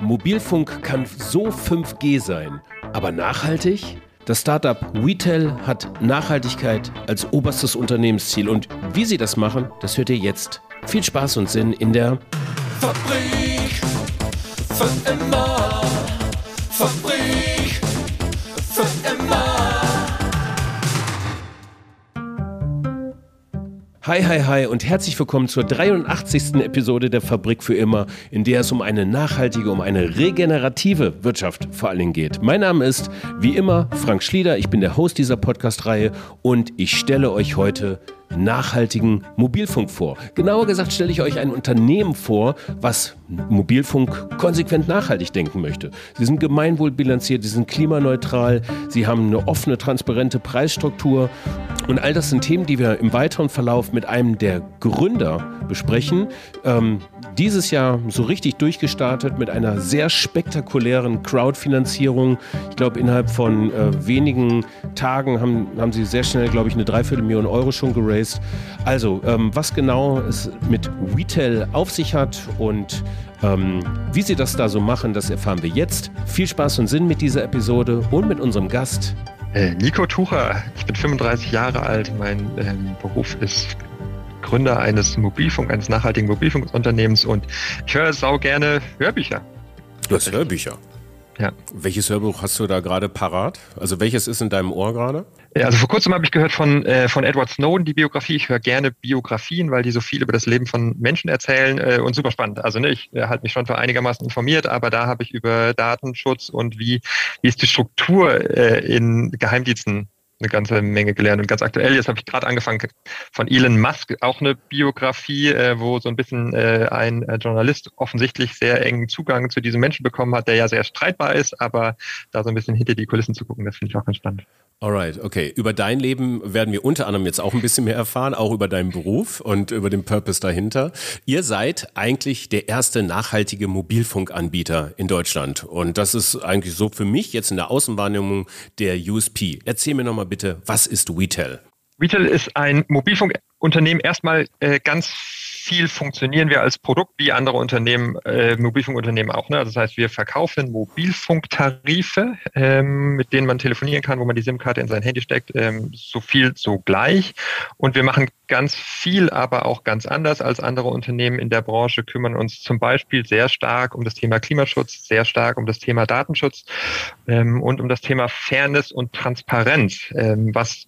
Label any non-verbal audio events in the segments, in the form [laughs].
Mobilfunk kann so 5G sein, aber nachhaltig? Das Startup WeTel hat Nachhaltigkeit als oberstes Unternehmensziel und wie sie das machen, das hört ihr jetzt. Viel Spaß und Sinn in der Fabrik für immer. Fabrik Hi, hi, hi und herzlich willkommen zur 83. Episode der Fabrik für immer, in der es um eine nachhaltige, um eine regenerative Wirtschaft vor allen Dingen geht. Mein Name ist, wie immer, Frank Schlieder. Ich bin der Host dieser Podcast-Reihe und ich stelle euch heute nachhaltigen Mobilfunk vor. Genauer gesagt stelle ich euch ein Unternehmen vor, was Mobilfunk konsequent nachhaltig denken möchte. Sie sind gemeinwohlbilanziert, sie sind klimaneutral, sie haben eine offene, transparente Preisstruktur und all das sind Themen, die wir im weiteren Verlauf mit einem der Gründer besprechen. Ähm, dieses Jahr so richtig durchgestartet mit einer sehr spektakulären Crowdfinanzierung. Ich glaube, innerhalb von äh, wenigen Tagen haben, haben sie sehr schnell, glaube ich, eine Dreiviertelmillion Euro schon geraced. Also, ähm, was genau es mit Retail auf sich hat und ähm, wie sie das da so machen, das erfahren wir jetzt. Viel Spaß und Sinn mit dieser Episode und mit unserem Gast. Äh, Nico Tucher, ich bin 35 Jahre alt. Mein ähm, Beruf ist Gründer eines Mobilfunk, eines nachhaltigen Mobilfunkunternehmens und ich höre sau gerne Hörbücher. Du hast Hörbücher? Ja. Welches Hörbuch hast du da gerade parat? Also welches ist in deinem Ohr gerade? Also vor kurzem habe ich gehört von, äh, von Edward Snowden die Biografie. Ich höre gerne Biografien, weil die so viel über das Leben von Menschen erzählen äh, und super spannend. Also ne, ich äh, halte mich schon für einigermaßen informiert, aber da habe ich über Datenschutz und wie, wie ist die Struktur äh, in Geheimdiensten eine ganze Menge gelernt. Und ganz aktuell, jetzt habe ich gerade angefangen von Elon Musk, auch eine Biografie, äh, wo so ein bisschen äh, ein äh, Journalist offensichtlich sehr engen Zugang zu diesem Menschen bekommen hat, der ja sehr streitbar ist, aber da so ein bisschen hinter die Kulissen zu gucken, das finde ich auch ganz spannend. Alright, okay. Über dein Leben werden wir unter anderem jetzt auch ein bisschen mehr erfahren, auch über deinen Beruf und über den Purpose dahinter. Ihr seid eigentlich der erste nachhaltige Mobilfunkanbieter in Deutschland. Und das ist eigentlich so für mich jetzt in der Außenwahrnehmung der USP. Erzähl mir nochmal bitte, was ist Retail? Retail ist ein Mobilfunkunternehmen erstmal äh, ganz viel funktionieren wir als Produkt wie andere Unternehmen, äh, Mobilfunkunternehmen auch. Ne? Also das heißt, wir verkaufen Mobilfunktarife, ähm, mit denen man telefonieren kann, wo man die SIM-Karte in sein Handy steckt, ähm, so viel so gleich. Und wir machen ganz viel, aber auch ganz anders als andere Unternehmen in der Branche, kümmern uns zum Beispiel sehr stark um das Thema Klimaschutz, sehr stark um das Thema Datenschutz ähm, und um das Thema Fairness und Transparenz, ähm, was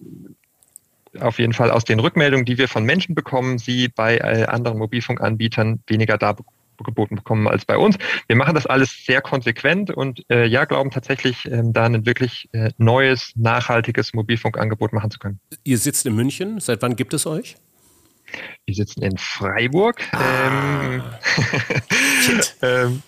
auf jeden Fall aus den Rückmeldungen, die wir von Menschen bekommen, sie bei äh, anderen Mobilfunkanbietern weniger dargeboten bekommen als bei uns. Wir machen das alles sehr konsequent und äh, ja, glauben tatsächlich, äh, da ein wirklich äh, neues, nachhaltiges Mobilfunkangebot machen zu können. Ihr sitzt in München. Seit wann gibt es euch? Wir sitzen in Freiburg. Ah. Ähm, [laughs] ähm,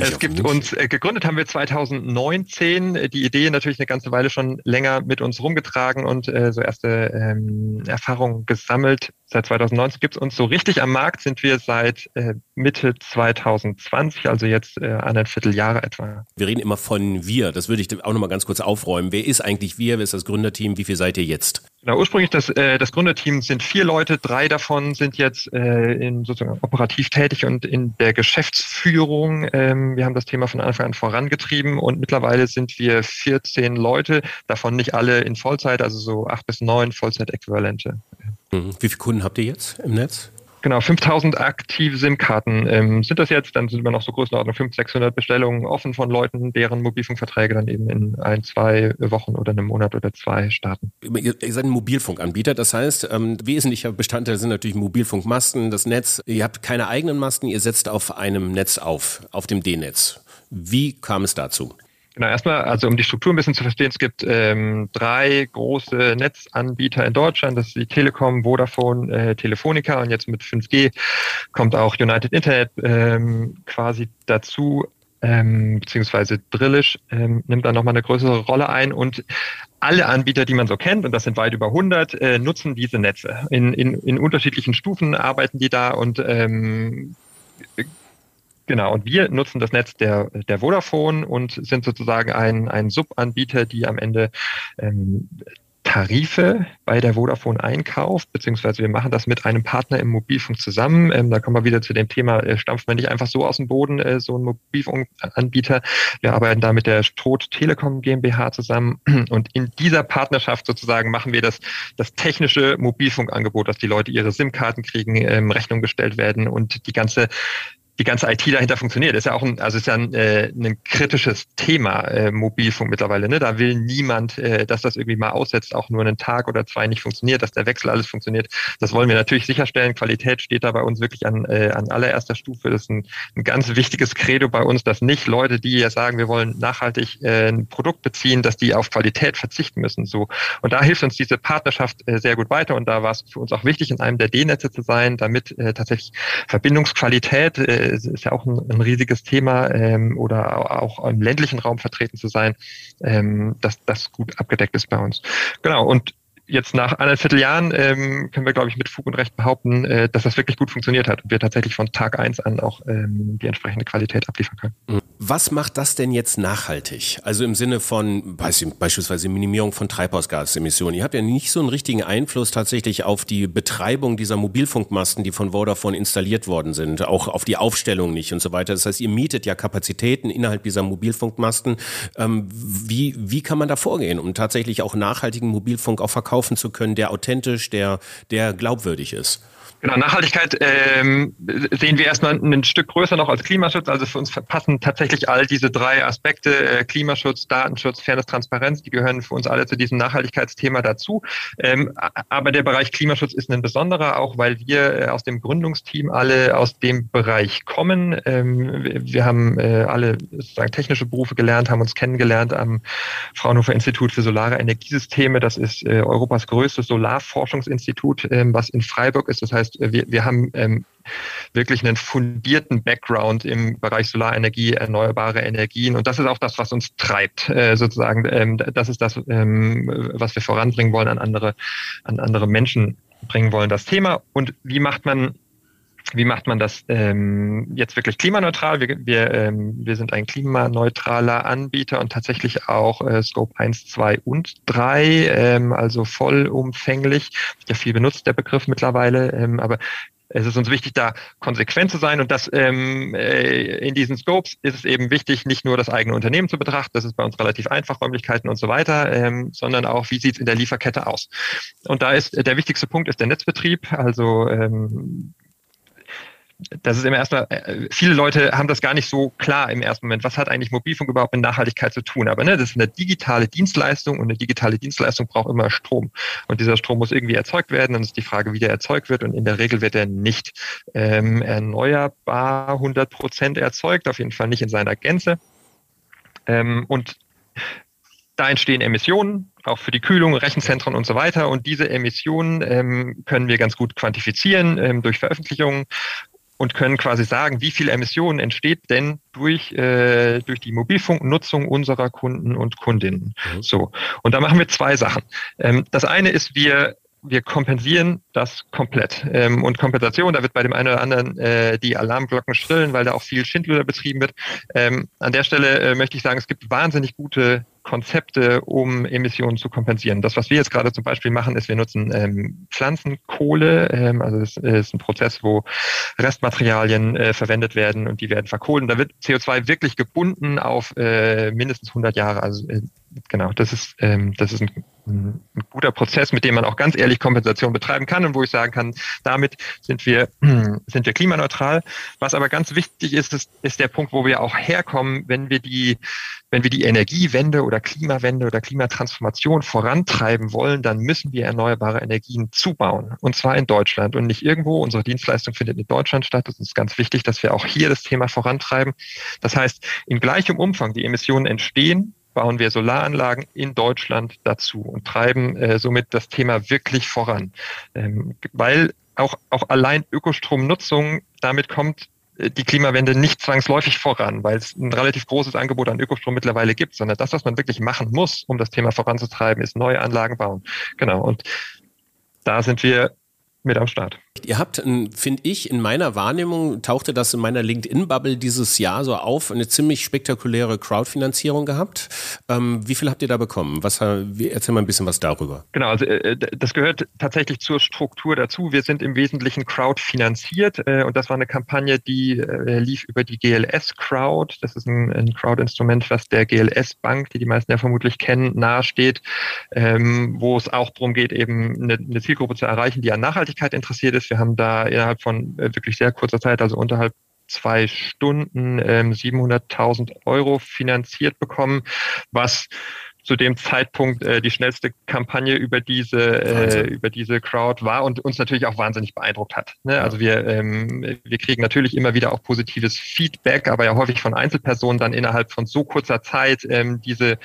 es gibt uns, äh, gegründet haben wir 2019, die Idee natürlich eine ganze Weile schon länger mit uns rumgetragen und äh, so erste ähm, Erfahrungen gesammelt. Seit 2019 gibt es uns so richtig am Markt, sind wir seit äh, Mitte 2020, also jetzt äh, eineinviertel Jahre etwa. Wir reden immer von wir, das würde ich auch nochmal ganz kurz aufräumen. Wer ist eigentlich wir? Wer ist das Gründerteam? Wie viel seid ihr jetzt? Genau, ursprünglich das, äh, das Gründerteam sind vier Leute, drei davon sind jetzt äh, in sozusagen operativ tätig und in der Geschäftsführung. Ähm, wir haben das Thema von Anfang an vorangetrieben und mittlerweile sind wir 14 Leute, davon nicht alle in Vollzeit, also so acht bis neun Vollzeitäquivalente. Mhm. Wie viele Kunden habt ihr jetzt im Netz? Genau, 5000 aktive SIM-Karten ähm, sind das jetzt. Dann sind wir noch so Größenordnung 500, 600 Bestellungen offen von Leuten, deren Mobilfunkverträge dann eben in ein, zwei Wochen oder einem Monat oder zwei starten. Ihr, seid ein Mobilfunkanbieter, das heißt, ähm, wesentlicher Bestandteil sind natürlich Mobilfunkmasten, das Netz. Ihr habt keine eigenen Masten, ihr setzt auf einem Netz auf, auf dem D-Netz. Wie kam es dazu? Genau, erstmal, also um die Struktur ein bisschen zu verstehen, es gibt ähm, drei große Netzanbieter in Deutschland. Das ist die Telekom, Vodafone, äh, Telefonica und jetzt mit 5G kommt auch United Internet ähm, quasi dazu, ähm, beziehungsweise Drillish ähm, nimmt dann nochmal eine größere Rolle ein und alle Anbieter, die man so kennt, und das sind weit über 100, äh, nutzen diese Netze. In, in, in unterschiedlichen Stufen arbeiten die da und ähm, Genau, und wir nutzen das Netz der, der Vodafone und sind sozusagen ein, ein Subanbieter, die am Ende ähm, Tarife bei der Vodafone einkauft, beziehungsweise wir machen das mit einem Partner im Mobilfunk zusammen. Ähm, da kommen wir wieder zu dem Thema, äh, stampfen wir nicht einfach so aus dem Boden, äh, so ein Mobilfunkanbieter. Wir arbeiten da mit der Stroth Telekom GmbH zusammen und in dieser Partnerschaft sozusagen machen wir das, das technische Mobilfunkangebot, dass die Leute ihre SIM-Karten kriegen, ähm, Rechnung gestellt werden und die ganze die ganze IT dahinter funktioniert. Ist ja auch ein, also ist ja ein, äh, ein kritisches Thema, äh, Mobilfunk mittlerweile. Ne? Da will niemand, äh, dass das irgendwie mal aussetzt, auch nur einen Tag oder zwei nicht funktioniert, dass der Wechsel alles funktioniert. Das wollen wir natürlich sicherstellen. Qualität steht da bei uns wirklich an, äh, an allererster Stufe. Das ist ein, ein ganz wichtiges Credo bei uns, dass nicht Leute, die ja sagen, wir wollen nachhaltig äh, ein Produkt beziehen, dass die auf Qualität verzichten müssen. So. Und da hilft uns diese Partnerschaft äh, sehr gut weiter. Und da war es für uns auch wichtig, in einem der D-Netze zu sein, damit äh, tatsächlich Verbindungsqualität äh, ist ja auch ein, ein riesiges Thema ähm, oder auch im ländlichen Raum vertreten zu sein, ähm, dass das gut abgedeckt ist bei uns. Genau, und jetzt nach anderthalb Jahren ähm, können wir, glaube ich, mit Fug und Recht behaupten, äh, dass das wirklich gut funktioniert hat und wir tatsächlich von Tag eins an auch ähm, die entsprechende Qualität abliefern können. Mhm. Was macht das denn jetzt nachhaltig? Also im Sinne von beispielsweise Minimierung von Treibhausgasemissionen. Ihr habt ja nicht so einen richtigen Einfluss tatsächlich auf die Betreibung dieser Mobilfunkmasten, die von Vodafone installiert worden sind, auch auf die Aufstellung nicht und so weiter. Das heißt, ihr mietet ja Kapazitäten innerhalb dieser Mobilfunkmasten. Ähm, wie, wie kann man da vorgehen, um tatsächlich auch nachhaltigen Mobilfunk auch verkaufen zu können, der authentisch, der, der glaubwürdig ist? Genau, Nachhaltigkeit ähm, sehen wir erstmal ein Stück größer noch als Klimaschutz. Also für uns passen tatsächlich all diese drei Aspekte, äh, Klimaschutz, Datenschutz, Fairness, Transparenz, die gehören für uns alle zu diesem Nachhaltigkeitsthema dazu. Ähm, aber der Bereich Klimaschutz ist ein besonderer, auch weil wir äh, aus dem Gründungsteam alle aus dem Bereich kommen. Ähm, wir haben äh, alle sozusagen technische Berufe gelernt, haben uns kennengelernt am Fraunhofer Institut für Solare Energiesysteme. Das ist äh, Europas größtes Solarforschungsinstitut, ähm, was in Freiburg ist. Das heißt, heißt, wir, wir haben ähm, wirklich einen fundierten Background im Bereich Solarenergie, erneuerbare Energien. Und das ist auch das, was uns treibt, äh, sozusagen. Ähm, das ist das, was wir voranbringen wollen, an andere, an andere Menschen bringen wollen, das Thema. Und wie macht man wie macht man das ähm, jetzt wirklich klimaneutral? Wir, wir, ähm, wir sind ein klimaneutraler Anbieter und tatsächlich auch äh, Scope 1, 2 und 3, ähm, also vollumfänglich. Ja viel benutzt, der Begriff mittlerweile, ähm, aber es ist uns wichtig, da konsequent zu sein und das ähm, äh, in diesen Scopes ist es eben wichtig, nicht nur das eigene Unternehmen zu betrachten, das ist bei uns relativ einfach, Räumlichkeiten und so weiter, ähm, sondern auch, wie sieht es in der Lieferkette aus. Und da ist der wichtigste Punkt ist der Netzbetrieb, also ähm, das ist immer erstmal, äh, viele Leute haben das gar nicht so klar im ersten Moment. Was hat eigentlich Mobilfunk überhaupt mit Nachhaltigkeit zu tun? Aber ne, das ist eine digitale Dienstleistung und eine digitale Dienstleistung braucht immer Strom. Und dieser Strom muss irgendwie erzeugt werden. Dann ist die Frage, wie der erzeugt wird. Und in der Regel wird er nicht ähm, erneuerbar 100 Prozent erzeugt, auf jeden Fall nicht in seiner Gänze. Ähm, und da entstehen Emissionen, auch für die Kühlung, Rechenzentren und so weiter. Und diese Emissionen ähm, können wir ganz gut quantifizieren ähm, durch Veröffentlichungen und können quasi sagen, wie viel Emissionen entsteht denn durch, äh, durch die Mobilfunknutzung unserer Kunden und Kundinnen. Mhm. So. Und da machen wir zwei Sachen. Ähm, das eine ist, wir wir kompensieren das komplett. Ähm, und Kompensation, da wird bei dem einen oder anderen äh, die Alarmglocken schrillen, weil da auch viel Schindluder betrieben wird. Ähm, an der Stelle äh, möchte ich sagen, es gibt wahnsinnig gute Konzepte, um Emissionen zu kompensieren. Das, was wir jetzt gerade zum Beispiel machen, ist, wir nutzen ähm, Pflanzenkohle. Ähm, also es ist ein Prozess, wo Restmaterialien äh, verwendet werden und die werden verkohlt. Und da wird CO2 wirklich gebunden auf äh, mindestens 100 Jahre. Also äh, genau, das ist, ähm, das ist ein, ein, guter Prozess, mit dem man auch ganz ehrlich Kompensation betreiben kann und wo ich sagen kann, damit sind wir, [clears throat] sind wir klimaneutral. Was aber ganz wichtig ist, ist, ist der Punkt, wo wir auch herkommen, wenn wir die wenn wir die Energiewende oder Klimawende oder Klimatransformation vorantreiben wollen, dann müssen wir erneuerbare Energien zubauen. Und zwar in Deutschland und nicht irgendwo. Unsere Dienstleistung findet in Deutschland statt. Es ist ganz wichtig, dass wir auch hier das Thema vorantreiben. Das heißt, in gleichem Umfang die Emissionen entstehen, bauen wir Solaranlagen in Deutschland dazu und treiben äh, somit das Thema wirklich voran. Ähm, weil auch, auch allein Ökostromnutzung damit kommt äh, die Klimawende nicht zwangsläufig voran, weil es ein relativ großes Angebot an Ökostrom mittlerweile gibt, sondern das, was man wirklich machen muss, um das Thema voranzutreiben, ist neue Anlagen bauen. Genau. Und da sind wir mit am Start. Ihr habt, finde ich, in meiner Wahrnehmung tauchte das in meiner LinkedIn-Bubble dieses Jahr so auf, eine ziemlich spektakuläre Crowdfinanzierung gehabt. Ähm, wie viel habt ihr da bekommen? Was, erzähl mal ein bisschen was darüber. Genau, also äh, das gehört tatsächlich zur Struktur dazu. Wir sind im Wesentlichen crowdfinanziert äh, und das war eine Kampagne, die äh, lief über die GLS Crowd. Das ist ein, ein Crowd-Instrument, was der GLS Bank, die die meisten ja vermutlich kennen, nahesteht, ähm, wo es auch darum geht, eben eine, eine Zielgruppe zu erreichen, die an Nachhaltigkeit interessiert ist ist. Wir haben da innerhalb von äh, wirklich sehr kurzer Zeit, also unterhalb zwei Stunden, ähm, 700.000 Euro finanziert bekommen, was zu dem Zeitpunkt äh, die schnellste Kampagne über diese äh, über diese Crowd war und uns natürlich auch wahnsinnig beeindruckt hat. Ne? Also wir ähm, wir kriegen natürlich immer wieder auch positives Feedback, aber ja häufig von Einzelpersonen dann innerhalb von so kurzer Zeit ähm, diese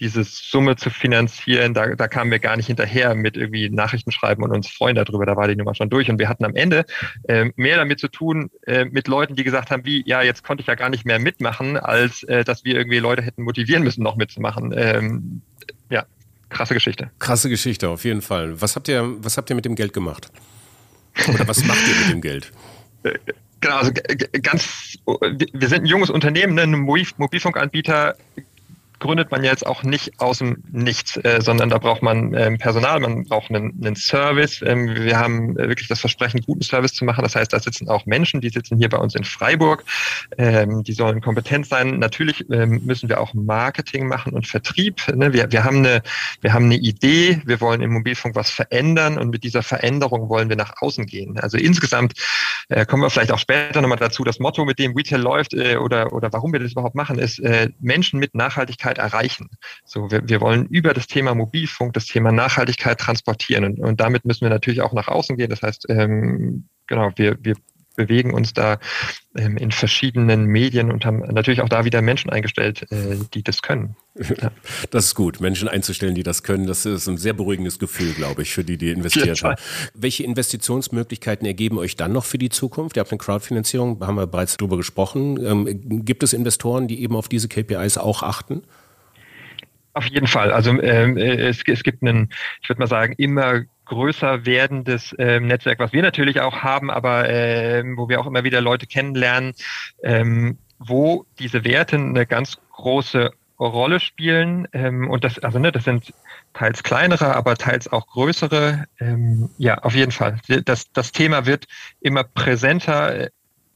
diese Summe zu finanzieren, da, da kamen wir gar nicht hinterher mit irgendwie Nachrichten schreiben und uns freuen darüber, da war die Nummer schon durch. Und wir hatten am Ende äh, mehr damit zu tun, äh, mit Leuten, die gesagt haben, wie, ja, jetzt konnte ich ja gar nicht mehr mitmachen, als äh, dass wir irgendwie Leute hätten motivieren müssen, noch mitzumachen. Ähm, ja, krasse Geschichte. Krasse Geschichte, auf jeden Fall. Was habt ihr, was habt ihr mit dem Geld gemacht? Oder was macht ihr mit dem Geld? Genau, also ganz, wir sind ein junges Unternehmen, ne, ein Mobilfunkanbieter, gründet man jetzt auch nicht aus dem Nichts, äh, sondern da braucht man ähm, Personal, man braucht einen, einen Service. Ähm, wir haben äh, wirklich das Versprechen, guten Service zu machen. Das heißt, da sitzen auch Menschen, die sitzen hier bei uns in Freiburg. Ähm, die sollen kompetent sein. Natürlich ähm, müssen wir auch Marketing machen und Vertrieb. Ne? Wir, wir, haben eine, wir haben eine Idee, wir wollen im Mobilfunk was verändern und mit dieser Veränderung wollen wir nach außen gehen. Also insgesamt äh, kommen wir vielleicht auch später nochmal dazu. Das Motto, mit dem Retail läuft äh, oder, oder warum wir das überhaupt machen, ist äh, Menschen mit Nachhaltigkeit Nachhaltigkeit erreichen. So, wir, wir wollen über das Thema Mobilfunk das Thema Nachhaltigkeit transportieren und, und damit müssen wir natürlich auch nach außen gehen. Das heißt, ähm, genau, wir, wir bewegen uns da ähm, in verschiedenen Medien und haben natürlich auch da wieder Menschen eingestellt, äh, die das können. Ja. [laughs] Das ist gut, Menschen einzustellen, die das können. Das ist ein sehr beruhigendes Gefühl, glaube ich, für die, die investiert haben. Welche Investitionsmöglichkeiten ergeben euch dann noch für die Zukunft? Ihr habt eine Crowdfinanzierung, da haben wir bereits drüber gesprochen. Ähm, gibt es Investoren, die eben auf diese KPIs auch achten? Auf jeden Fall. Also ähm, es, es gibt einen, ich würde mal sagen, immer größer werdendes ähm, Netzwerk, was wir natürlich auch haben, aber äh, wo wir auch immer wieder Leute kennenlernen, ähm, wo diese Werte eine ganz große Rolle spielen. Ähm, und das, also ne, das sind teils kleinere, aber teils auch größere. Ähm, ja, auf jeden Fall. Das, das Thema wird immer präsenter äh,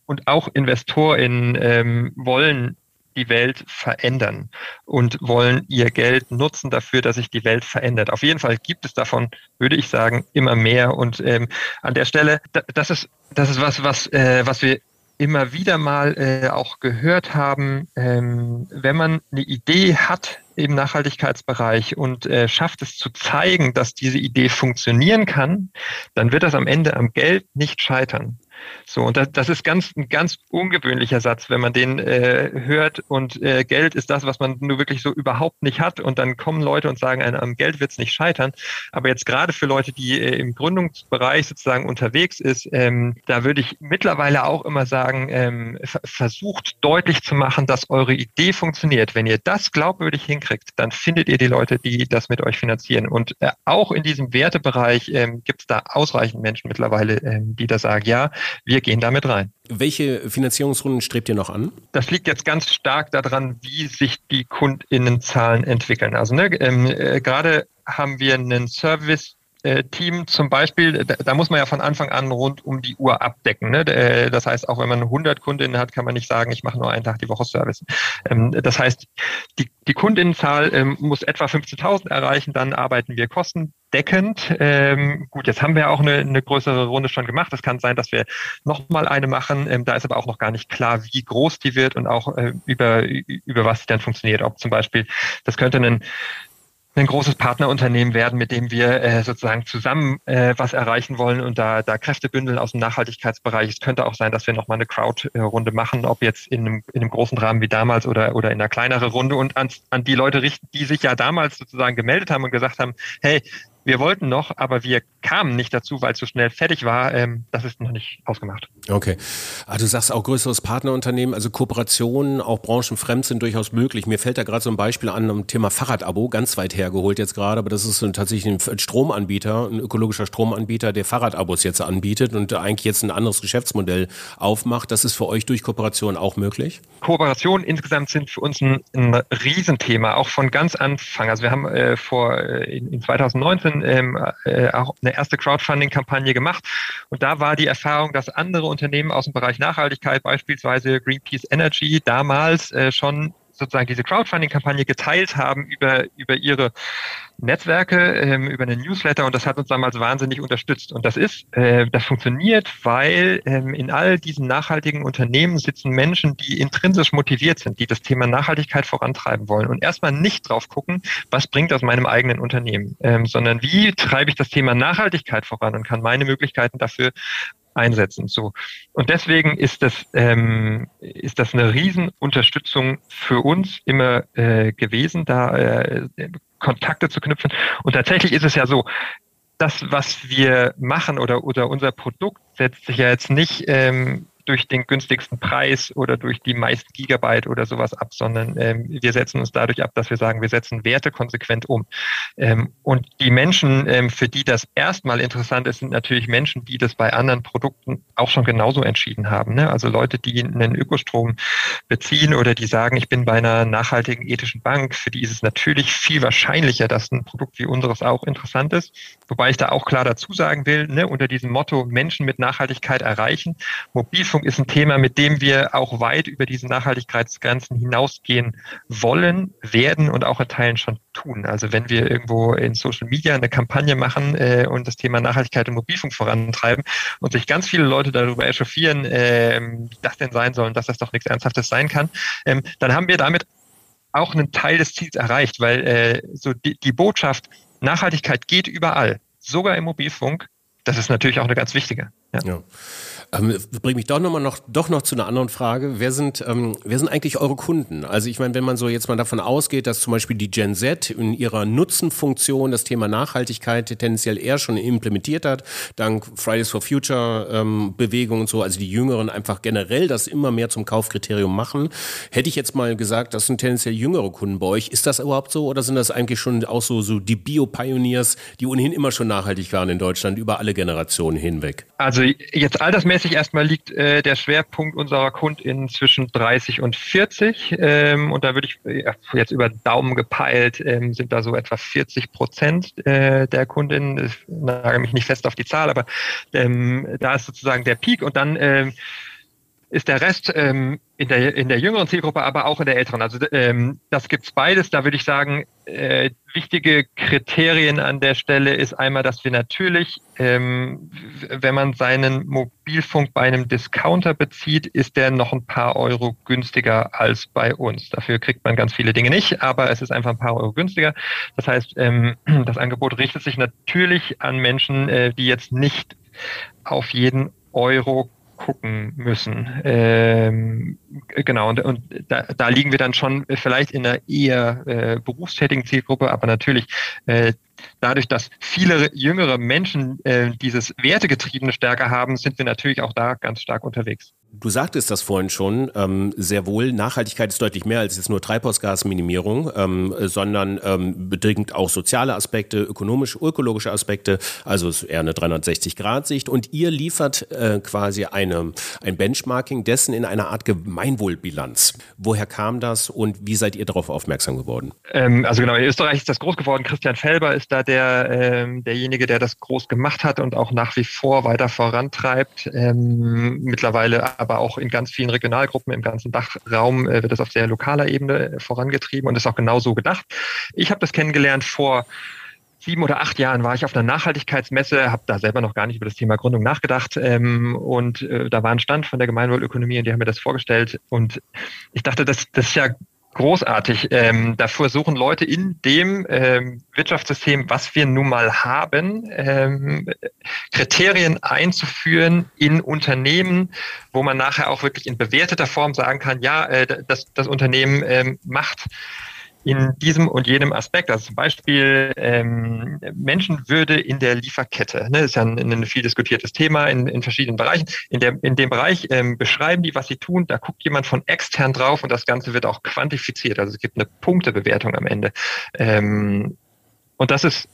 und auch InvestorInnen ähm, wollen die Welt verändern und wollen ihr Geld nutzen dafür, dass sich die Welt verändert. Auf jeden Fall gibt es davon, würde ich sagen, immer mehr. Und ähm, an der Stelle, das ist, das ist was, was, äh, was wir immer wieder mal äh, auch gehört haben, ähm, wenn man eine Idee hat im Nachhaltigkeitsbereich und äh, schafft es zu zeigen, dass diese Idee funktionieren kann, dann wird das am Ende am Geld nicht scheitern. So, und das, das ist ganz, ein ganz ungewöhnlicher Satz, wenn man den äh, hört und äh, Geld ist das, was man nur wirklich so überhaupt nicht hat und dann kommen Leute und sagen, am Geld wird es nicht scheitern. Aber jetzt gerade für Leute, die äh, im Gründungsbereich sozusagen unterwegs ist, ähm, da würde ich mittlerweile auch immer sagen, ähm, versucht deutlich zu machen, dass eure Idee funktioniert. Wenn ihr das glaubwürdig hinkriegt, dann findet ihr die Leute, die das mit euch finanzieren. Und äh, auch in diesem Wertebereich ähm, gibt es da ausreichend Menschen mittlerweile, ähm, die da sagen, ja, wir gehen damit rein. Welche Finanzierungsrunden strebt ihr noch an? Das liegt jetzt ganz stark daran, wie sich die KundInnenzahlen entwickeln. Also ne, ähm, äh, gerade haben wir einen Service Team zum Beispiel, da, da, muss man ja von Anfang an rund um die Uhr abdecken. Ne? Äh, das heißt, auch wenn man 100 Kundinnen hat, kann man nicht sagen, ich mache nur einen Tag die Woche Service. Ähm, das heißt, die, die Kundinnenzahl ähm, muss etwa 15.000 erreichen, dann arbeiten wir kostendeckend. Ähm, gut, jetzt haben wir auch eine, eine größere Runde schon gemacht. Es kann sein, dass wir nochmal eine machen. Ähm, da ist aber auch noch gar nicht klar, wie groß die wird und auch äh, über, über was sie dann funktioniert. Ob zum Beispiel, das könnte ein ein großes Partnerunternehmen werden, mit dem wir äh, sozusagen zusammen äh, was erreichen wollen und da, da Kräfte bündeln aus dem Nachhaltigkeitsbereich. Es könnte auch sein, dass wir nochmal eine Crowd-Runde machen, ob jetzt in einem, in einem großen Rahmen wie damals oder, oder in einer kleineren Runde und an, an die Leute richten, die sich ja damals sozusagen gemeldet haben und gesagt haben, hey, wir wollten noch, aber wir kamen nicht dazu, weil es so schnell fertig war. Ähm, das ist noch nicht ausgemacht. Okay. Also du sagst auch größeres Partnerunternehmen, also Kooperationen, auch branchenfremd sind durchaus möglich. Mir fällt da gerade so ein Beispiel an am Thema Fahrradabo, ganz weit hergeholt jetzt gerade, aber das ist tatsächlich ein Stromanbieter, ein ökologischer Stromanbieter, der Fahrradabos jetzt anbietet und eigentlich jetzt ein anderes Geschäftsmodell aufmacht. Das ist für euch durch Kooperation auch möglich? Kooperationen insgesamt sind für uns ein, ein Riesenthema, auch von ganz Anfang. Also wir haben äh, vor äh, in, in 2019 ähm, äh, auch eine erste Crowdfunding-Kampagne gemacht. Und da war die Erfahrung, dass andere Unternehmen aus dem Bereich Nachhaltigkeit, beispielsweise Greenpeace Energy, damals äh, schon sozusagen diese Crowdfunding-Kampagne geteilt haben über, über ihre Netzwerke, ähm, über einen Newsletter und das hat uns damals wahnsinnig unterstützt. Und das ist, äh, das funktioniert, weil ähm, in all diesen nachhaltigen Unternehmen sitzen Menschen, die intrinsisch motiviert sind, die das Thema Nachhaltigkeit vorantreiben wollen und erstmal nicht drauf gucken, was bringt aus meinem eigenen Unternehmen, ähm, sondern wie treibe ich das Thema Nachhaltigkeit voran und kann meine Möglichkeiten dafür einsetzen. So. Und deswegen ist das, ähm, ist das eine Riesenunterstützung für uns immer äh, gewesen, da äh, Kontakte zu knüpfen. Und tatsächlich ist es ja so, das, was wir machen oder, oder unser Produkt setzt sich ja jetzt nicht ähm, durch den günstigsten Preis oder durch die meisten Gigabyte oder sowas ab, sondern ähm, wir setzen uns dadurch ab, dass wir sagen, wir setzen Werte konsequent um. Ähm, und die Menschen, ähm, für die das erstmal interessant ist, sind natürlich Menschen, die das bei anderen Produkten auch schon genauso entschieden haben. Ne? Also Leute, die einen Ökostrom beziehen oder die sagen, ich bin bei einer nachhaltigen ethischen Bank, für die ist es natürlich viel wahrscheinlicher, dass ein Produkt wie unseres auch interessant ist. Wobei ich da auch klar dazu sagen will, ne, unter diesem Motto Menschen mit Nachhaltigkeit erreichen, Mobilfunk Mobilfunk ist ein Thema, mit dem wir auch weit über diese Nachhaltigkeitsgrenzen hinausgehen wollen, werden und auch in Teilen schon tun. Also wenn wir irgendwo in Social Media eine Kampagne machen äh, und das Thema Nachhaltigkeit im Mobilfunk vorantreiben und sich ganz viele Leute darüber echauffieren, äh, wie das denn sein soll und dass das doch nichts Ernsthaftes sein kann, ähm, dann haben wir damit auch einen Teil des Ziels erreicht, weil äh, so die, die Botschaft Nachhaltigkeit geht überall, sogar im Mobilfunk. Das ist natürlich auch eine ganz wichtige. Ja. ja. Ähm, bringt mich doch noch mal noch, doch noch zu einer anderen Frage. Wer sind, ähm, wer sind eigentlich eure Kunden? Also ich meine, wenn man so jetzt mal davon ausgeht, dass zum Beispiel die Gen Z in ihrer Nutzenfunktion das Thema Nachhaltigkeit tendenziell eher schon implementiert hat, dank Fridays for Future ähm, Bewegung und so, also die Jüngeren einfach generell das immer mehr zum Kaufkriterium machen, hätte ich jetzt mal gesagt, das sind tendenziell jüngere Kunden bei euch. Ist das überhaupt so oder sind das eigentlich schon auch so, so die Bio-Pioneers, die ohnehin immer schon nachhaltig waren in Deutschland über alle Generationen hinweg? Also jetzt altersmäßig Preismäßig erstmal liegt äh, der Schwerpunkt unserer KundInnen zwischen 30 und 40. Ähm, und da würde ich äh, jetzt über Daumen gepeilt, ähm, sind da so etwa 40 Prozent äh, der KundInnen. Ich nagel mich nicht fest auf die Zahl, aber ähm, da ist sozusagen der Peak. Und dann ähm, ist der Rest ähm, in, der, in der jüngeren Zielgruppe, aber auch in der älteren. Also ähm, das gibt's beides. Da würde ich sagen, äh, wichtige Kriterien an der Stelle ist einmal, dass wir natürlich, ähm, wenn man seinen Mobilfunk bei einem Discounter bezieht, ist der noch ein paar Euro günstiger als bei uns. Dafür kriegt man ganz viele Dinge nicht, aber es ist einfach ein paar Euro günstiger. Das heißt, ähm, [clears throat] das Angebot richtet sich natürlich an Menschen, äh, die jetzt nicht auf jeden Euro gucken müssen. Ähm, genau, und, und da, da, liegen wir dann schon vielleicht in einer eher äh, berufstätigen Zielgruppe, aber natürlich äh, dadurch, dass viele jüngere Menschen äh, dieses Wertegetriebene stärker haben, sind wir natürlich auch da ganz stark unterwegs. Du sagtest das vorhin schon, ähm, sehr wohl. Nachhaltigkeit ist deutlich mehr als jetzt nur Treibhausgasminimierung, ähm, sondern ähm, bedingt auch soziale Aspekte, ökonomische, ökologische Aspekte. Also es ist eher eine 360-Grad-Sicht. Und ihr liefert äh, quasi eine, ein Benchmarking dessen in einer Art Gemeinwohlbilanz. Woher kam das und wie seid ihr darauf aufmerksam geworden? Ähm, also genau, in Österreich ist das groß geworden. Christian Felber ist da der, ähm, derjenige, der das groß gemacht hat und auch nach wie vor weiter vorantreibt. Ähm, mittlerweile aber auch in ganz vielen Regionalgruppen im ganzen Dachraum äh, wird das auf sehr lokaler Ebene vorangetrieben und ist auch genau so gedacht. Ich habe das kennengelernt vor sieben oder acht Jahren war ich auf einer Nachhaltigkeitsmesse, habe da selber noch gar nicht über das Thema Gründung nachgedacht ähm, und äh, da war ein Stand von der Gemeinwohlökonomie und die haben mir das vorgestellt und ich dachte, das, das ist ja großartig. Ähm, da versuchen Leute in dem ähm, Wirtschaftssystem, was wir nun mal haben, ähm, Kriterien einzuführen in Unternehmen, wo man nachher auch wirklich in bewerteter Form sagen kann, ja, äh, das, das Unternehmen ähm, macht in diesem und jenem Aspekt. Also zum Beispiel ähm, Menschenwürde in der Lieferkette. Ne, das ist ja ein, ein viel diskutiertes Thema in, in verschiedenen Bereichen. In, der, in dem Bereich ähm, beschreiben die, was sie tun. Da guckt jemand von extern drauf und das Ganze wird auch quantifiziert. Also es gibt eine Punktebewertung am Ende. Ähm, und das ist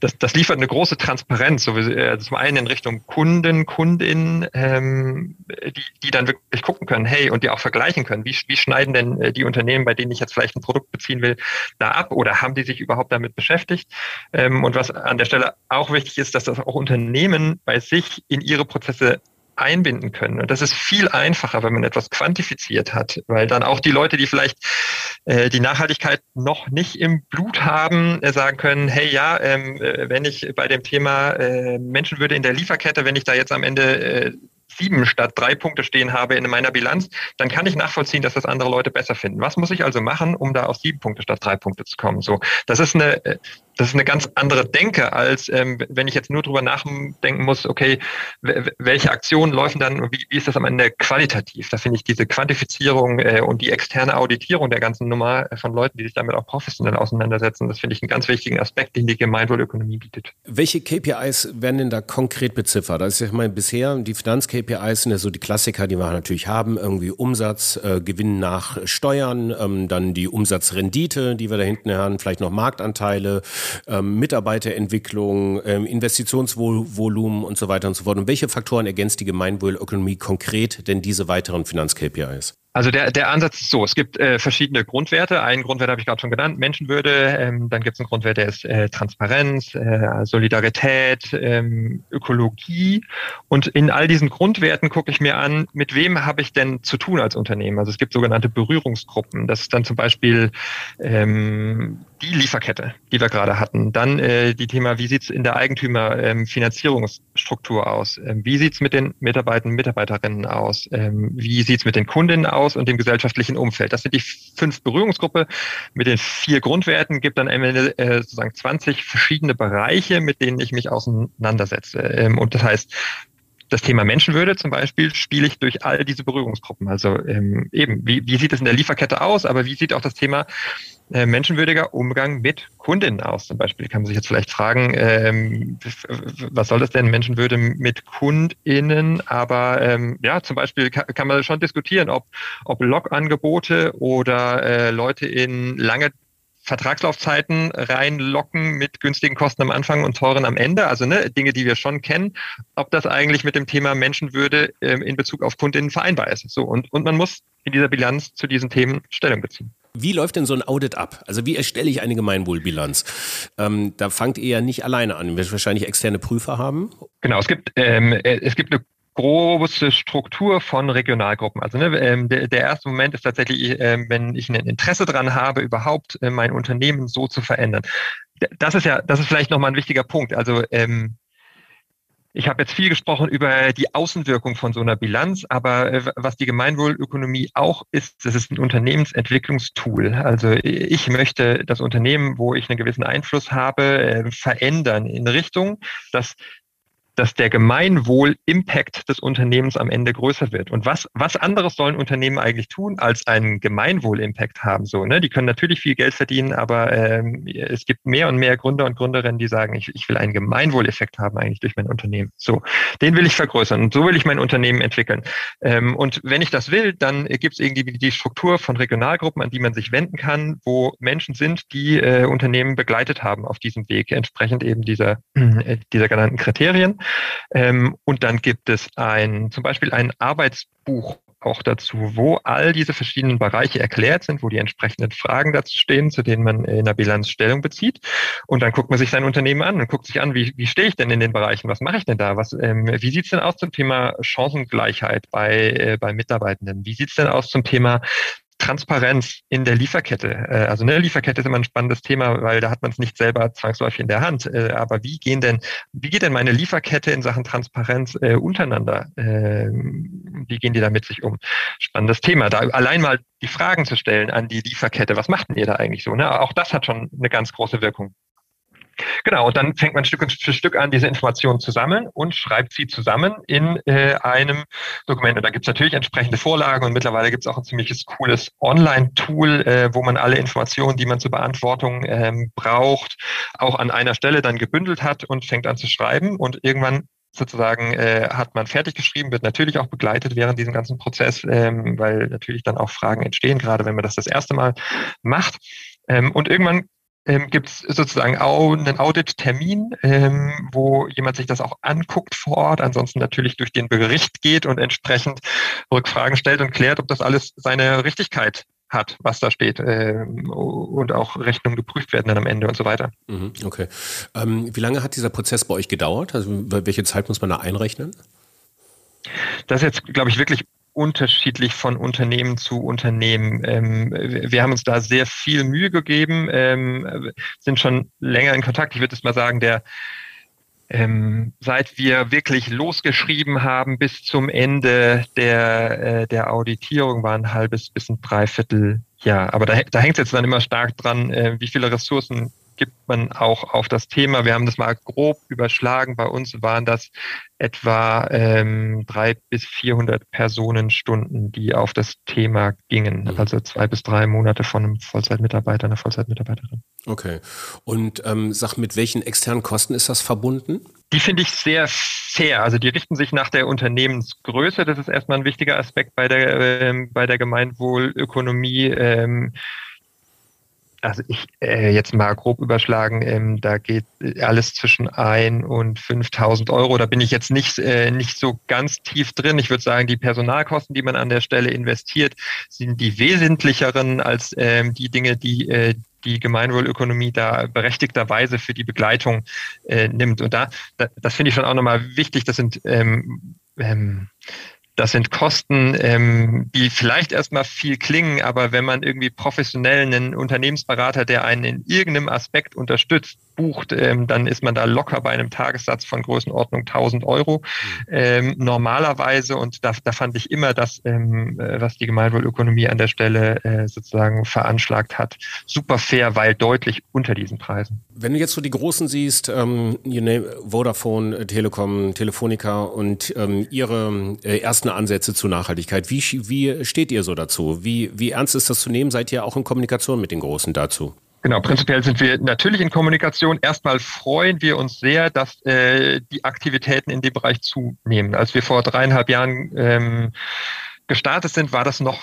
das, das liefert eine große Transparenz, so wie, äh, zum einen in Richtung Kunden, Kundinnen, ähm, die, die dann wirklich gucken können, hey, und die auch vergleichen können, wie, wie schneiden denn äh, die Unternehmen, bei denen ich jetzt vielleicht ein Produkt beziehen will, da ab oder haben die sich überhaupt damit beschäftigt? Ähm, und was an der Stelle auch wichtig ist, dass das auch Unternehmen bei sich in ihre Prozesse einbinden können. Und das ist viel einfacher, wenn man etwas quantifiziert hat, weil dann auch die Leute, die vielleicht äh, die Nachhaltigkeit noch nicht im Blut haben, äh, sagen können, hey ja, ähm, äh, wenn ich bei dem Thema äh, Menschenwürde in der Lieferkette, wenn ich da jetzt am Ende äh, sieben statt drei Punkte stehen habe in meiner Bilanz, dann kann ich nachvollziehen, dass das andere Leute besser finden. Was muss ich also machen, um da auf sieben Punkte statt drei Punkte zu kommen? So, das ist eine, äh, das ist eine ganz andere Denke, als ähm, wenn ich jetzt nur drüber nachdenken muss, okay, welche Aktionen laufen dann, wie, wie ist das am Ende qualitativ? Da finde ich diese Quantifizierung äh, und die externe Auditierung der ganzen Nummer von Leuten, die sich damit auch professionell auseinandersetzen, das finde ich einen ganz wichtigen Aspekt, den die Gemeinwohlökonomie bietet. Welche KPIs werden denn da konkret beziffert? Also ich meine, bisher die Finanz-KPIs sind ja so die Klassiker, die wir natürlich haben, irgendwie Umsatz, äh, Gewinn nach Steuern, ähm, dann die Umsatzrendite, die wir da hinten haben, vielleicht noch Marktanteile, ähm, Mitarbeiterentwicklung, ähm, Investitionsvolumen und so weiter und so fort. Und welche Faktoren ergänzt die Gemeinwohlökonomie konkret denn diese weiteren Finanz-KPIs? Also der, der Ansatz ist so, es gibt äh, verschiedene Grundwerte. Einen Grundwert habe ich gerade schon genannt, Menschenwürde. Ähm, dann gibt es einen Grundwert, der ist äh, Transparenz, äh, Solidarität, ähm, Ökologie. Und in all diesen Grundwerten gucke ich mir an, mit wem habe ich denn zu tun als Unternehmen. Also es gibt sogenannte Berührungsgruppen. Das ist dann zum Beispiel ähm, die Lieferkette, die wir gerade hatten. Dann äh, die Thema, wie sieht's in der Eigentümerfinanzierungsstruktur ähm, aus? Ähm, wie sieht's mit den Mitarbeitern und Mitarbeiterinnen aus? Ähm, wie sieht's mit den Kundinnen aus? und dem gesellschaftlichen Umfeld. Das sind die fünf Berührungsgruppe mit den vier Grundwerten, gibt dann äh, sozusagen 20 verschiedene Bereiche, mit denen ich mich auseinandersetze. Ähm, und das heißt, das Thema Menschenwürde zum Beispiel spiele ich durch all diese Berührungsgruppen. Also ähm, eben, wie, wie sieht es in der Lieferkette aus, aber wie sieht auch das Thema menschenwürdiger Umgang mit Kundinnen aus? Zum Beispiel kann man sich jetzt vielleicht fragen, ähm, was soll das denn Menschenwürde mit KundInnen? Aber ähm, ja, zum Beispiel kann, kann man schon diskutieren, ob, ob Log-Angebote oder äh, Leute in lange Vertragslaufzeiten reinlocken mit günstigen Kosten am Anfang und teuren am Ende, also ne, Dinge, die wir schon kennen, ob das eigentlich mit dem Thema Menschenwürde ähm, in Bezug auf Kundinnen vereinbar ist. So und, und man muss in dieser Bilanz zu diesen Themen Stellung beziehen. Wie läuft denn so ein Audit ab? Also wie erstelle ich eine Gemeinwohlbilanz? Ähm, da fangt ihr ja nicht alleine an. Ihr werdet wahrscheinlich externe Prüfer haben. Genau, es gibt, ähm, äh, es gibt eine große Struktur von Regionalgruppen. Also ne, ähm, der, der, erste Moment ist tatsächlich, äh, wenn ich ein Interesse daran habe, überhaupt äh, mein Unternehmen so zu verändern. Das ist ja, das ist vielleicht nochmal ein wichtiger Punkt. Also ähm, ich habe jetzt viel gesprochen über die Außenwirkung von so einer Bilanz, aber äh, was die Gemeinwohlökonomie auch ist, das ist ein Unternehmensentwicklungstool. Also ich möchte das Unternehmen, wo ich einen gewissen Einfluss habe, äh, verändern in Richtung, dass dass der Gemeinwohl-Impact des Unternehmens am Ende größer wird. Und was, was anderes sollen Unternehmen eigentlich tun, als einen Gemeinwohl-Impact haben? So, ne? Die können natürlich viel Geld verdienen, aber ähm, es gibt mehr und mehr Gründer und Gründerinnen, die sagen, ich, ich will einen Gemeinwohl-Effekt haben eigentlich durch mein Unternehmen. So, den will ich vergrößern und so will ich mein Unternehmen entwickeln. Ähm, und wenn ich das will, dann gibt es irgendwie die Struktur von Regionalgruppen, an die man sich wenden kann, wo Menschen sind, die äh, Unternehmen begleitet haben auf diesem Weg, entsprechend eben dieser, äh, dieser genannten Kriterien. Ähm, und dann gibt es ein, zum Beispiel ein Arbeitsbuch auch dazu, wo all diese verschiedenen Bereiche erklärt sind, wo die entsprechenden Fragen dazu stehen, zu denen man in der Bilanz Stellung bezieht. Und dann guckt man sich sein Unternehmen an und guckt sich an, wie, wie stehe ich denn in den Bereichen, was mache ich denn da, was, ähm, wie sieht's denn aus zum Thema Chancengleichheit bei, äh, bei Mitarbeitenden, wie sieht's denn aus zum Thema Transparenz in der Lieferkette. Äh, also eine Lieferkette ist immer ein spannendes Thema, weil da hat man es nicht selber zwangsläufig in der Hand. Äh, aber wie gehen denn, wie geht denn meine Lieferkette in Sachen Transparenz äh, untereinander? Ähm, wie gehen die da mit sich um? Spannendes Thema. Da allein mal die Fragen zu stellen an die Lieferkette, was macht denn ihr da eigentlich so? Ne? Auch das hat schon eine ganz große Wirkung. Genau, und dann fängt man Stück für Stück an, diese Informationen zu sammeln und schreibt sie zusammen in äh, einem Dokument. Und da gibt es natürlich entsprechende Vorlagen und mittlerweile gibt es auch ein ziemliches cooles Online-Tool, äh, wo man alle Informationen, die man zur Beantwortung ähm, braucht, auch an einer Stelle dann gebündelt hat und fängt an zu schreiben. Und irgendwann sozusagen äh, hat man fertig geschrieben, wird natürlich auch begleitet während diesem ganzen Prozess, ähm, weil natürlich dann auch Fragen entstehen, gerade wenn man das das erste Mal macht. Ähm, und irgendwann ähm, gibt es sozusagen auch einen Audit-Termin, ähm, wo jemand sich das auch anguckt vor Ort, ansonsten natürlich durch den Bericht geht und entsprechend Rückfragen stellt und klärt, ob das alles seine Richtigkeit hat, was da steht ähm, und auch Rechnungen geprüft werden dann am Ende und so weiter. Mhm, okay. Ähm, wie lange hat dieser Prozess bei euch gedauert? Also welche Zeit muss man da einrechnen? Das ist jetzt, glaube ich, wirklich unterschiedlich von Unternehmen zu Unternehmen. Ähm, wir haben uns da sehr viel Mühe gegeben, ähm, sind schon länger in Kontakt. Ich würde es mal sagen, der ähm, seit wir wirklich losgeschrieben haben bis zum Ende der, äh, der Auditierung war ein halbes bis ein Dreivierteljahr. Aber da, da hängt es jetzt dann immer stark dran, äh, wie viele Ressourcen gibt man auch auf das Thema. Wir haben das mal grob überschlagen. Bei uns waren das etwa ähm, drei bis 400 Personenstunden, die auf das Thema gingen. Mhm. Also zwei bis drei Monate von einem Vollzeitmitarbeiter, einer Vollzeitmitarbeiterin. Okay. Und ähm, sag, mit welchen externen Kosten ist das verbunden? Die finde ich sehr fair. Also die richten sich nach der Unternehmensgröße. Das ist erstmal ein wichtiger Aspekt bei der, äh, bei der Gemeinwohlökonomie. Ähm, also ich äh, jetzt mal grob überschlagen, ähm, da geht alles zwischen ein und 5.000 Euro. Da bin ich jetzt nicht, äh, nicht so ganz tief drin. Ich würde sagen, die Personalkosten, die man an der Stelle investiert, sind die wesentlicheren als ähm, die Dinge, die äh, die Gemeinwohlökonomie da berechtigterweise für die Begleitung äh, nimmt. Und da, da das finde ich schon auch nochmal wichtig. Das sind ähm, ähm, das sind Kosten, ähm, die vielleicht erstmal viel klingen, aber wenn man irgendwie professionell einen Unternehmensberater, der einen in irgendeinem Aspekt unterstützt, bucht, ähm, dann ist man da locker bei einem Tagessatz von Größenordnung 1000 Euro mhm. ähm, normalerweise. Und da, da fand ich immer das, ähm, äh, was die Gemeinwohlökonomie an der Stelle äh, sozusagen veranschlagt hat, super fair, weil deutlich unter diesen Preisen. Wenn du jetzt so die Großen siehst, ähm, Vodafone, Telekom, Telefonica und ähm, ihre äh, ersten Ansätze zur Nachhaltigkeit, wie, wie steht ihr so dazu? Wie, wie ernst ist das zu nehmen? Seid ihr auch in Kommunikation mit den Großen dazu? Genau, prinzipiell sind wir natürlich in Kommunikation. Erstmal freuen wir uns sehr, dass äh, die Aktivitäten in dem Bereich zunehmen. Als wir vor dreieinhalb Jahren ähm, gestartet sind, war das noch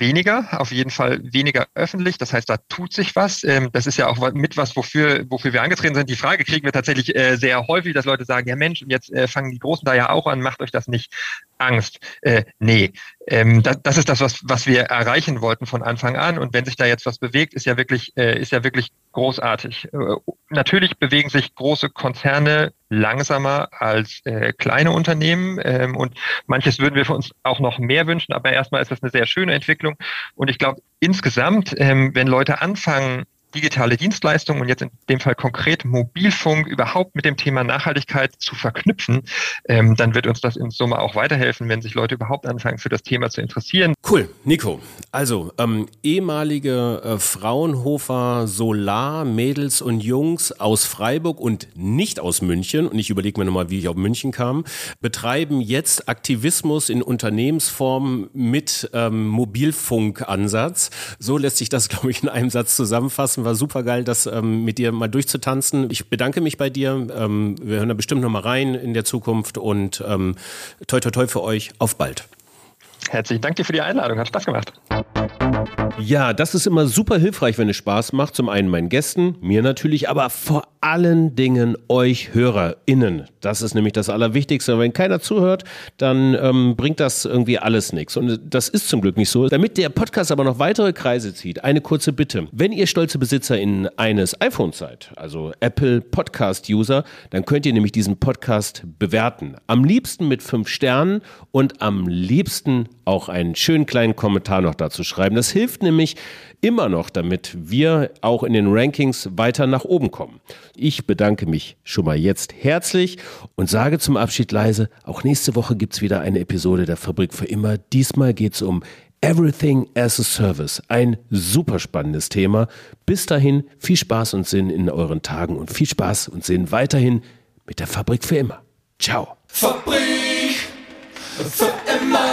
weniger, auf jeden Fall weniger öffentlich. Das heißt, da tut sich was. Ähm, das ist ja auch mit was, wofür, wofür wir angetreten sind. Die Frage kriegen wir tatsächlich äh, sehr häufig, dass Leute sagen, ja Mensch, jetzt äh, fangen die Großen da ja auch an, macht euch das nicht Angst. Äh, nee, ähm, das, das ist das, was, was wir erreichen wollten von Anfang an. Und wenn sich da jetzt was bewegt, ist ja wirklich, äh, ist ja wirklich großartig. Äh, natürlich bewegen sich große Konzerne langsamer als äh, kleine Unternehmen ähm, und manches würden wir für uns auch noch mehr wünschen, aber erstmal ist das eine sehr schöne Entwicklung. Und ich glaube, insgesamt, ähm, wenn Leute anfangen, digitale Dienstleistungen und jetzt in dem Fall konkret Mobilfunk überhaupt mit dem Thema Nachhaltigkeit zu verknüpfen, ähm, dann wird uns das in Summe auch weiterhelfen, wenn sich Leute überhaupt anfangen, für das Thema zu interessieren. Cool, Nico. Also ähm, ehemalige äh, Fraunhofer Solar Mädels und Jungs aus Freiburg und nicht aus München, und ich überlege mir nochmal, wie ich auf München kam, betreiben jetzt Aktivismus in Unternehmensform mit ähm, Mobilfunkansatz. So lässt sich das, [laughs] glaube ich, in einem Satz zusammenfassen lassen. War super geil, das ähm, mit dir mal durchzutanzen. Ich bedanke mich bei dir. Ähm, wir hören da bestimmt noch mal rein in der Zukunft und ähm, toi toi toi für euch. Auf bald. Herzlichen Dank dir für die Einladung. Hat Spaß gemacht. Ja, das ist immer super hilfreich, wenn es Spaß macht. Zum einen meinen Gästen, mir natürlich, aber vor allen Dingen euch HörerInnen. Das ist nämlich das Allerwichtigste. Wenn keiner zuhört, dann ähm, bringt das irgendwie alles nichts. Und das ist zum Glück nicht so. Damit der Podcast aber noch weitere Kreise zieht, eine kurze Bitte. Wenn ihr stolze BesitzerInnen eines iPhones seid, also Apple Podcast-User, dann könnt ihr nämlich diesen Podcast bewerten. Am liebsten mit fünf Sternen und am liebsten auch einen schönen kleinen Kommentar noch dazu schreiben. Das hilft nämlich immer noch, damit wir auch in den Rankings weiter nach oben kommen. Ich bedanke mich schon mal jetzt herzlich und sage zum Abschied leise, auch nächste Woche gibt es wieder eine Episode der Fabrik für immer. Diesmal geht es um Everything as a Service. Ein super spannendes Thema. Bis dahin viel Spaß und Sinn in euren Tagen und viel Spaß und Sinn weiterhin mit der Fabrik für immer. Ciao. Fabrik für immer.